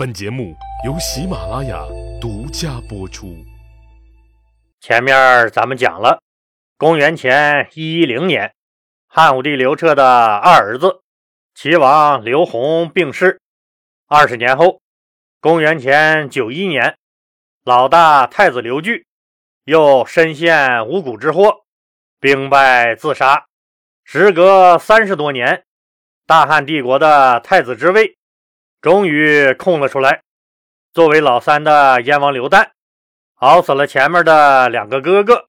本节目由喜马拉雅独家播出。前面咱们讲了，公元前一一零年，汉武帝刘彻的二儿子齐王刘宏病逝。二十年后，公元前九一年，老大太子刘据又身陷五谷之祸，兵败自杀。时隔三十多年，大汉帝国的太子之位。终于空了出来。作为老三的燕王刘旦，熬死了前面的两个哥哥，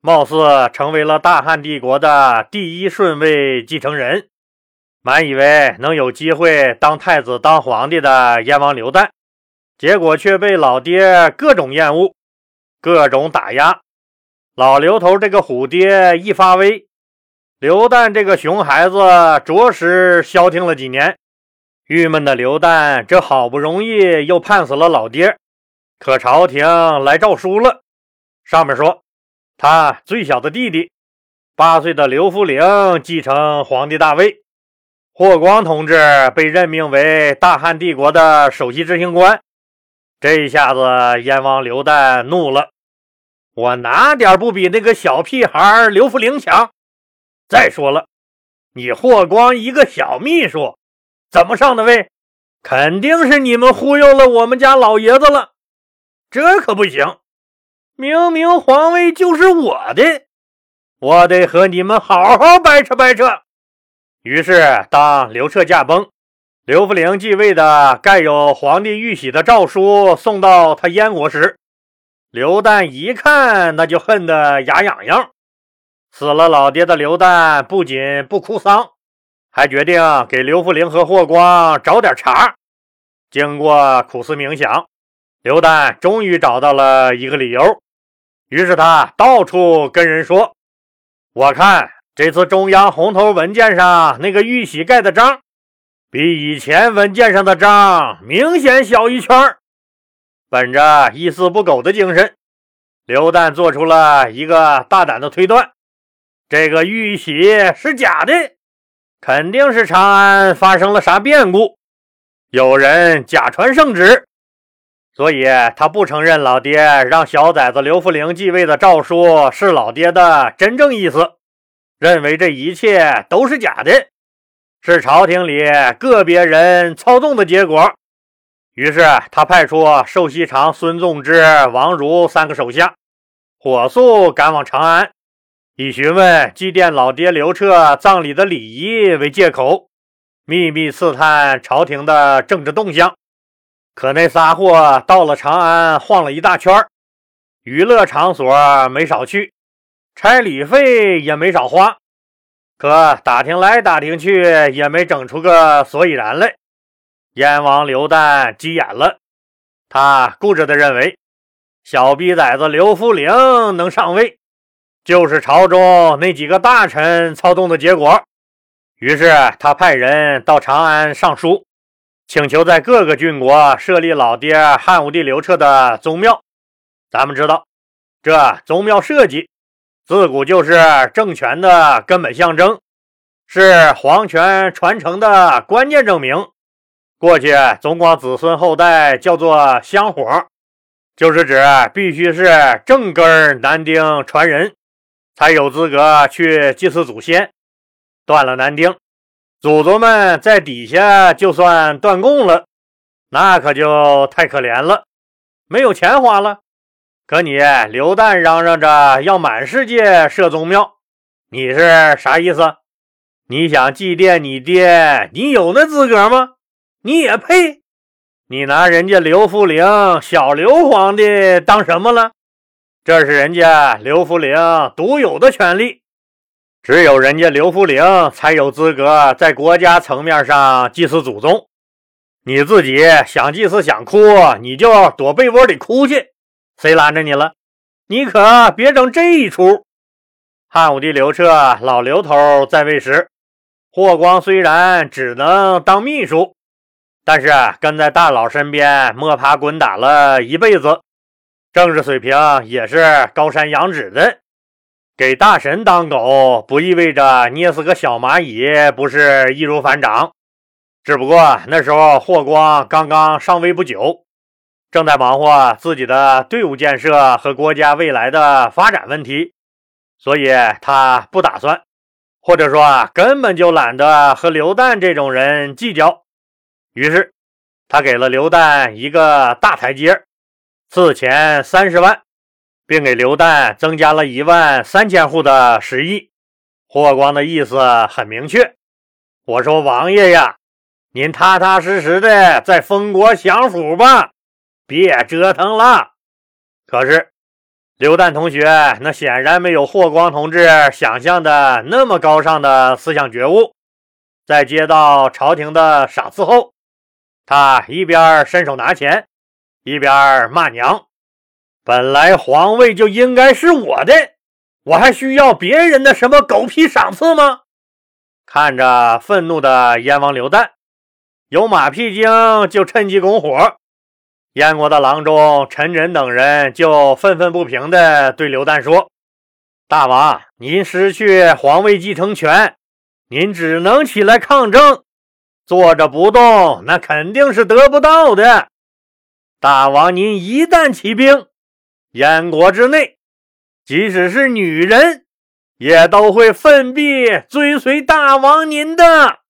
貌似成为了大汉帝国的第一顺位继承人。满以为能有机会当太子、当皇帝的燕王刘旦，结果却被老爹各种厌恶、各种打压。老刘头这个虎爹一发威，刘旦这个熊孩子着实消停了几年。郁闷的刘旦，这好不容易又判死了老爹，可朝廷来诏书了，上面说他最小的弟弟八岁的刘福陵继承皇帝大位，霍光同志被任命为大汉帝国的首席执行官。这一下子，燕王刘旦怒了：“我哪点不比那个小屁孩刘福陵强？再说了，你霍光一个小秘书。”怎么上的位？肯定是你们忽悠了我们家老爷子了，这可不行！明明皇位就是我的，我得和你们好好掰扯掰扯。于是，当刘彻驾崩，刘弗陵继位的盖有皇帝玉玺的诏书送到他燕国时，刘旦一看，那就恨得牙痒痒。死了老爹的刘旦不仅不哭丧。还决定给刘福陵和霍光找点茬。经过苦思冥想，刘旦终于找到了一个理由。于是他到处跟人说：“我看这次中央红头文件上那个玉玺盖的章，比以前文件上的章明显小一圈。”本着一丝不苟的精神，刘旦做出了一个大胆的推断：这个玉玺是假的。肯定是长安发生了啥变故，有人假传圣旨，所以他不承认老爹让小崽子刘福陵继位的诏书是老爹的真正意思，认为这一切都是假的，是朝廷里个别人操纵的结果。于是他派出寿西长、孙纵之、王儒三个手下，火速赶往长安。以询问祭奠老爹刘彻葬礼的礼仪为借口，秘密刺探朝廷的政治动向。可那仨货到了长安，晃了一大圈娱乐场所没少去，差旅费也没少花。可打听来打听去，也没整出个所以然来。燕王刘旦急眼了，他固执地认为，小逼崽子刘弗陵能上位。就是朝中那几个大臣操纵的结果。于是他派人到长安上书，请求在各个郡国设立老爹汉武帝刘彻的宗庙。咱们知道，这宗庙设计自古就是政权的根本象征，是皇权传承的关键证明。过去总管子孙后代叫做香火，就是指必须是正根男丁传人。才有资格去祭祀祖先，断了男丁，祖宗们在底下就算断供了，那可就太可怜了，没有钱花了。可你刘旦嚷嚷着要满世界设宗庙，你是啥意思？你想祭奠你爹，你有那资格吗？你也配？你拿人家刘弗陵小刘皇帝当什么了？这是人家刘弗陵独有的权利，只有人家刘弗陵才有资格在国家层面上祭祀祖宗。你自己想祭祀想哭，你就躲被窝里哭去，谁拦着你了？你可别整这一出。汉武帝刘彻老刘头在位时，霍光虽然只能当秘书，但是跟在大佬身边摸爬滚打了一辈子。政治水平也是高山仰止的，给大神当狗不意味着捏死个小蚂蚁不是易如反掌。只不过那时候霍光刚刚上位不久，正在忙活自己的队伍建设和国家未来的发展问题，所以他不打算，或者说根本就懒得和刘旦这种人计较。于是，他给了刘旦一个大台阶，赐钱三十万，并给刘旦增加了一万三千户的食邑。霍光的意思很明确：“我说王爷呀，您踏踏实实的在封国享福吧，别折腾了。”可是，刘旦同学那显然没有霍光同志想象的那么高尚的思想觉悟，在接到朝廷的赏赐后。他一边伸手拿钱，一边骂娘：“本来皇位就应该是我的，我还需要别人的什么狗屁赏赐吗？”看着愤怒的燕王刘旦，有马屁精就趁机拱火。燕国的郎中陈轸等人就愤愤不平地对刘旦说：“大王，您失去皇位继承权，您只能起来抗争。”坐着不动，那肯定是得不到的。大王，您一旦起兵，燕国之内，即使是女人，也都会奋臂追随大王您的。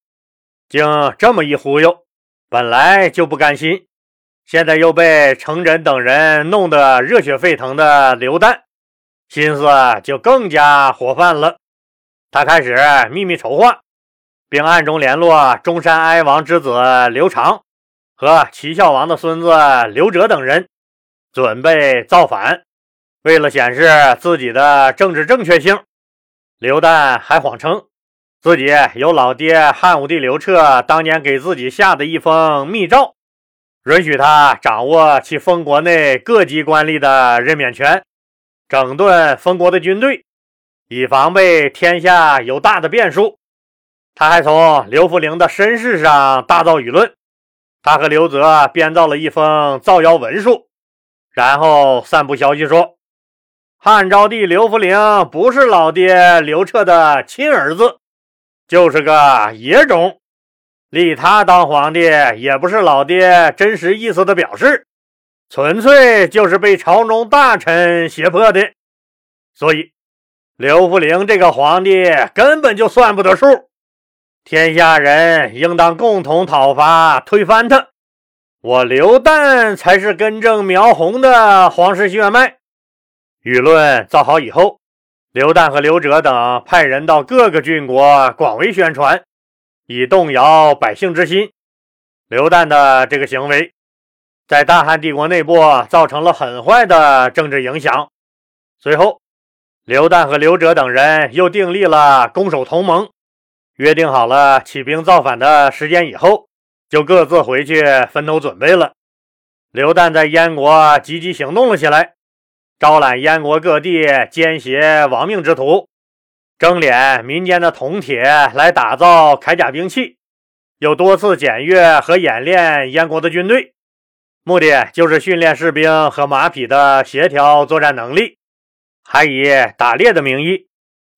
经这么一忽悠，本来就不甘心，现在又被程轸等人弄得热血沸腾的刘旦，心思就更加活泛了。他开始秘密筹划。并暗中联络中山哀王之子刘长和齐孝王的孙子刘哲等人，准备造反。为了显示自己的政治正确性，刘旦还谎称自己有老爹汉武帝刘彻当年给自己下的一封密诏，允许他掌握其封国内各级官吏的任免权，整顿封国的军队，以防备天下有大的变数。他还从刘弗陵的身世上大造舆论，他和刘泽编造了一封造谣文书，然后散布消息说，汉昭帝刘弗陵不是老爹刘彻的亲儿子，就是个野种，立他当皇帝也不是老爹真实意思的表示，纯粹就是被朝中大臣胁迫的，所以刘弗陵这个皇帝根本就算不得数。天下人应当共同讨伐，推翻他。我刘旦才是根正苗红的皇室血脉。舆论造好以后，刘旦和刘哲等派人到各个郡国广为宣传，以动摇百姓之心。刘旦的这个行为，在大汉帝国内部造成了很坏的政治影响。随后，刘旦和刘哲等人又订立了攻守同盟。约定好了起兵造反的时间以后，就各自回去分头准备了。刘旦在燕国积极行动了起来，招揽燕国各地奸邪亡命之徒，征敛民间的铜铁来打造铠甲兵器，又多次检阅和演练燕国的军队，目的就是训练士兵和马匹的协调作战能力，还以打猎的名义。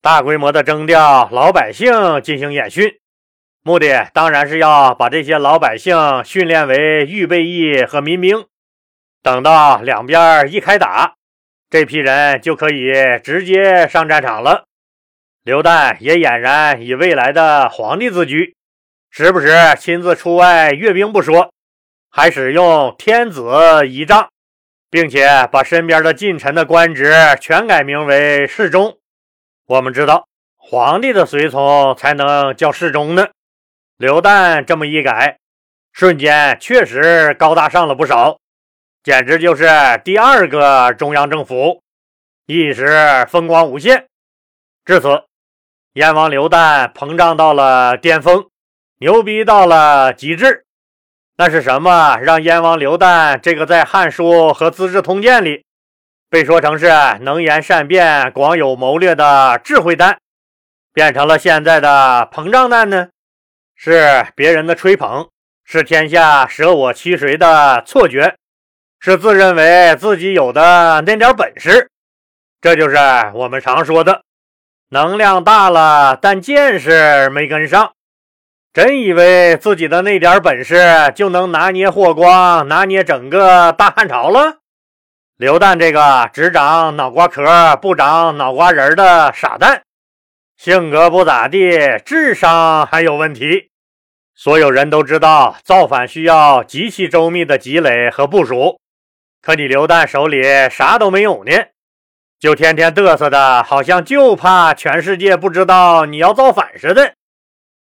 大规模的征调老百姓进行演训，目的当然是要把这些老百姓训练为预备役和民兵。等到两边一开打，这批人就可以直接上战场了。刘旦也俨然以未来的皇帝自居，时不时亲自出外阅兵不说，还使用天子仪仗，并且把身边的近臣的官职全改名为侍中。我们知道，皇帝的随从才能叫侍中呢。刘旦这么一改，瞬间确实高大上了不少，简直就是第二个中央政府，一时风光无限。至此，燕王刘旦膨胀到了巅峰，牛逼到了极致。那是什么让燕王刘旦这个在《汉书》和《资治通鉴》里？被说成是能言善辩、广有谋略的智慧蛋，变成了现在的膨胀蛋呢？是别人的吹捧，是天下舍我其谁的错觉，是自认为自己有的那点本事。这就是我们常说的，能量大了，但见识没跟上。真以为自己的那点本事就能拿捏霍光，拿捏整个大汉朝了？刘旦这个只长脑瓜壳不长脑瓜仁的傻蛋，性格不咋地，智商还有问题。所有人都知道造反需要极其周密的积累和部署，可你刘旦手里啥都没有呢，就天天嘚瑟的，好像就怕全世界不知道你要造反似的，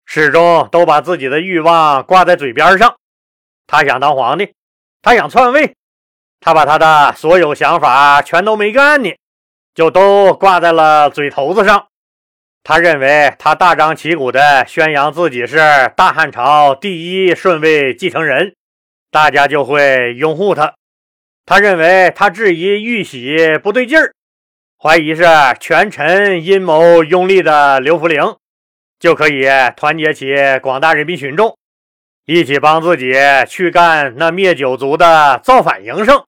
始终都把自己的欲望挂在嘴边上。他想当皇帝，他想篡位，他把他的所有想法全都没干呢，就都挂在了嘴头子上。他认为他大张旗鼓地宣扬自己是大汉朝第一顺位继承人，大家就会拥护他。他认为他质疑玉玺不对劲儿，怀疑是权臣阴谋拥立的刘弗陵，就可以团结起广大人民群众，一起帮自己去干那灭九族的造反营生。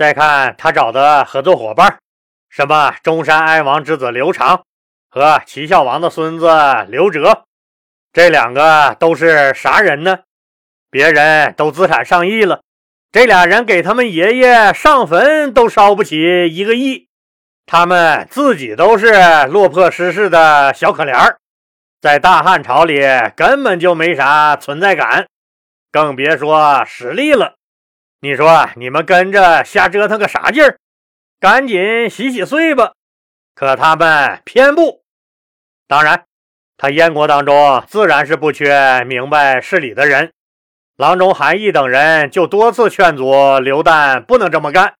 再看他找的合作伙伴，什么中山哀王之子刘长。和齐孝王的孙子刘哲，这两个都是啥人呢？别人都资产上亿了，这俩人给他们爷爷上坟都烧不起一个亿，他们自己都是落魄失势的小可怜在大汉朝里根本就没啥存在感，更别说实力了。你说你们跟着瞎折腾个啥劲儿？赶紧洗洗睡吧！可他们偏不。当然，他燕国当中自然是不缺明白事理的人。郎中韩毅等人就多次劝阻刘旦不能这么干，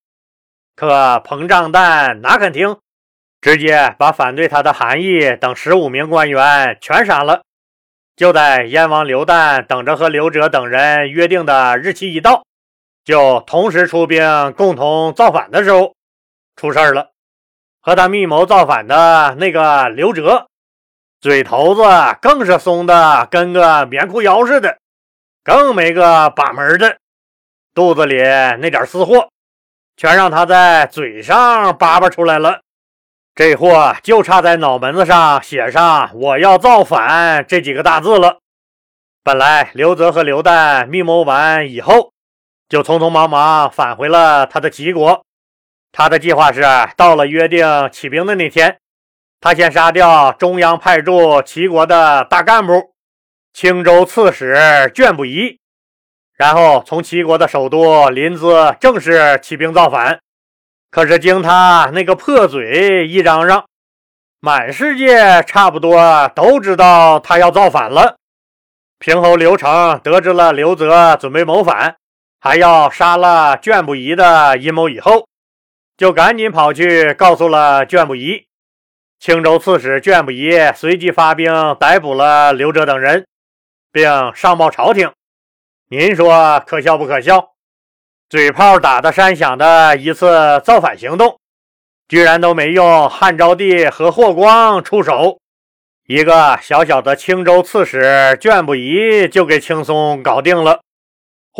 可彭胀旦哪肯听，直接把反对他的韩毅等十五名官员全杀了。就在燕王刘旦等着和刘哲等人约定的日期一到，就同时出兵共同造反的时候，出事儿了。和他密谋造反的那个刘哲。嘴头子更是松的跟个棉裤腰似的，更没个把门的，肚子里那点私货，全让他在嘴上叭叭出来了。这货就差在脑门子上写上“我要造反”这几个大字了。本来刘泽和刘旦密谋完以后，就匆匆忙忙返回了他的齐国。他的计划是到了约定起兵的那天。他先杀掉中央派驻齐国的大干部青州刺史卷不疑，然后从齐国的首都临淄正式起兵造反。可是经他那个破嘴一嚷嚷，满世界差不多都知道他要造反了。平侯刘成得知了刘泽准备谋反，还要杀了卷不疑的阴谋以后，就赶紧跑去告诉了卷不疑。青州刺史卷不疑随即发兵逮捕了刘哲等人，并上报朝廷。您说可笑不可笑？嘴炮打得山响的一次造反行动，居然都没用汉昭帝和霍光出手，一个小小的青州刺史卷不疑就给轻松搞定了。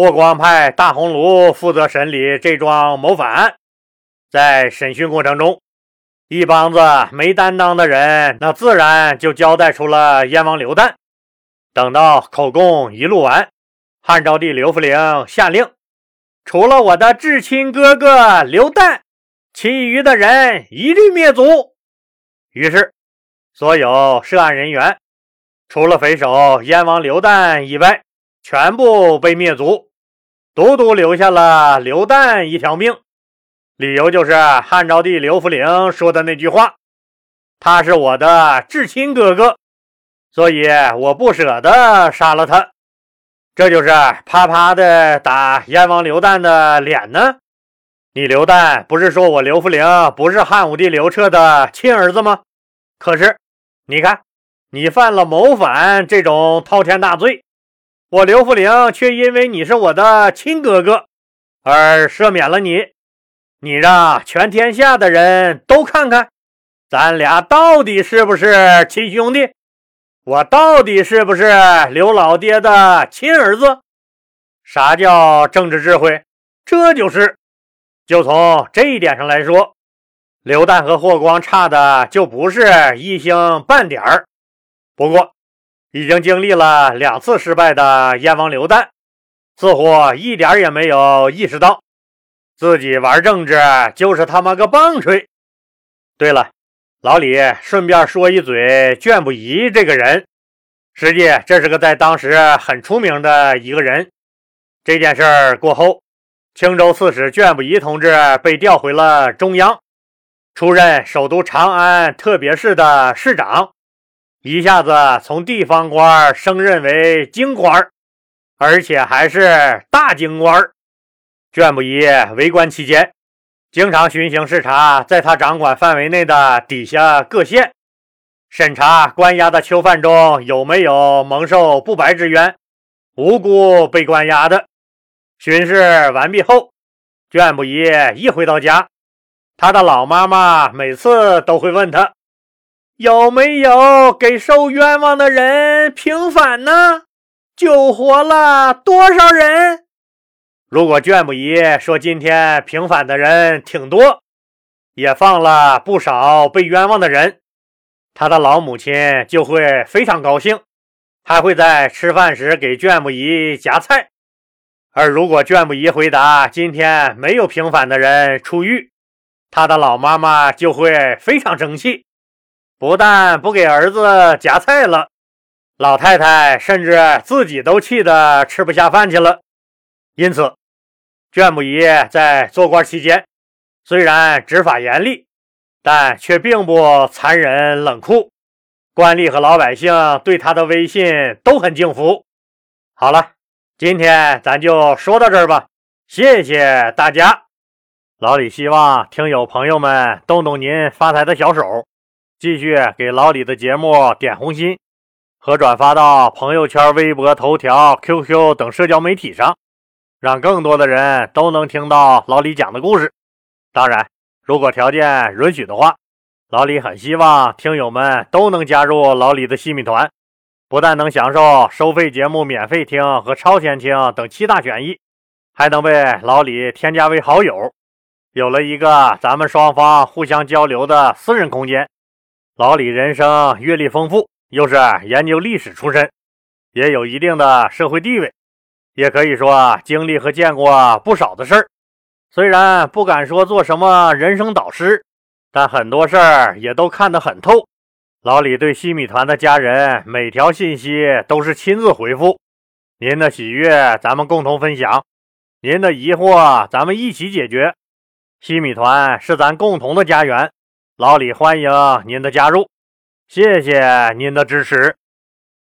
霍光派大红炉负责审理这桩谋反案，在审讯过程中。一帮子没担当的人，那自然就交代出了燕王刘旦。等到口供一录完，汉昭帝刘弗陵下令，除了我的至亲哥哥刘旦，其余的人一律灭族。于是，所有涉案人员，除了匪首燕王刘旦以外，全部被灭族，独独留下了刘旦一条命。理由就是汉昭帝刘弗陵说的那句话：“他是我的至亲哥哥，所以我不舍得杀了他。”这就是啪啪的打燕王刘旦的脸呢。你刘旦不是说我刘弗陵不是汉武帝刘彻的亲儿子吗？可是你看，你犯了谋反这种滔天大罪，我刘福陵却因为你是我的亲哥哥而赦免了你。你让全天下的人都看看，咱俩到底是不是亲兄弟？我到底是不是刘老爹的亲儿子？啥叫政治智慧？这就是。就从这一点上来说，刘旦和霍光差的就不是一星半点儿。不过，已经经历了两次失败的燕王刘旦，似乎一点也没有意识到自己玩政治就是他妈个棒槌。对了，老李顺便说一嘴，卷不疑这个人，实际这是个在当时很出名的一个人。这件事儿过后，青州刺史卷不疑同志被调回了中央。出任首都长安特别市的市长，一下子从地方官升任为京官，而且还是大京官。卷不疑为官期间，经常巡行视察在他掌管范围内的底下各县，审查关押的囚犯中有没有蒙受不白之冤、无辜被关押的。巡视完毕后，卷不疑一回到家。他的老妈妈每次都会问他有没有给受冤枉的人平反呢？救活了多少人？如果卷不疑说今天平反的人挺多，也放了不少被冤枉的人，他的老母亲就会非常高兴，还会在吃饭时给卷不疑夹菜。而如果卷不疑回答今天没有平反的人出狱，他的老妈妈就会非常生气，不但不给儿子夹菜了，老太太甚至自己都气得吃不下饭去了。因此，卷不疑在做官期间，虽然执法严厉，但却并不残忍冷酷，官吏和老百姓对他的威信都很敬服。好了，今天咱就说到这儿吧，谢谢大家。老李希望听友朋友们动动您发财的小手，继续给老李的节目点红心和转发到朋友圈、微博、头条、QQ 等社交媒体上，让更多的人都能听到老李讲的故事。当然，如果条件允许的话，老李很希望听友们都能加入老李的西米团，不但能享受收费节目免费听和超前听等七大权益，还能被老李添加为好友。有了一个咱们双方互相交流的私人空间，老李人生阅历丰富，又是研究历史出身，也有一定的社会地位，也可以说经历和见过不少的事儿。虽然不敢说做什么人生导师，但很多事儿也都看得很透。老李对西米团的家人每条信息都是亲自回复，您的喜悦咱们共同分享，您的疑惑咱们一起解决。西米团是咱共同的家园，老李欢迎您的加入，谢谢您的支持。